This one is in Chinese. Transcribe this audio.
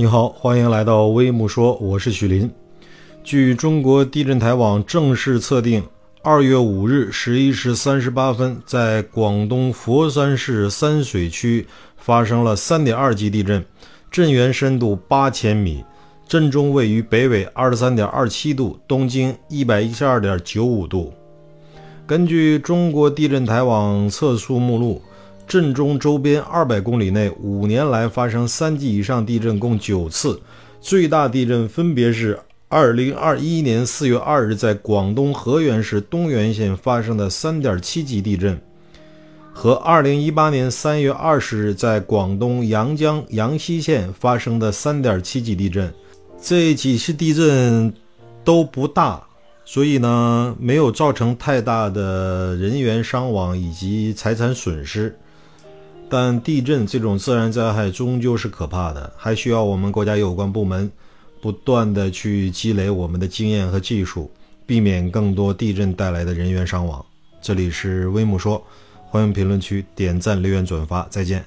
你好，欢迎来到微木说，我是许林。据中国地震台网正式测定，二月五日十一时三十八分，在广东佛山市三水区发生了三点二级地震，震源深度八千米，震中位于北纬二十三点二七度，东经一百一十二点九五度。根据中国地震台网测速目录。震中周边二百公里内，五年来发生三级以上地震共九次，最大地震分别是二零二一年四月二日在广东河源市东源县发生的三点七级地震，和二零一八年三月二十日在广东阳江阳西县发生的三点七级地震。这几次地震都不大，所以呢，没有造成太大的人员伤亡以及财产损失。但地震这种自然灾害终究是可怕的，还需要我们国家有关部门不断的去积累我们的经验和技术，避免更多地震带来的人员伤亡。这里是微木说，欢迎评论区点赞、留言、转发，再见。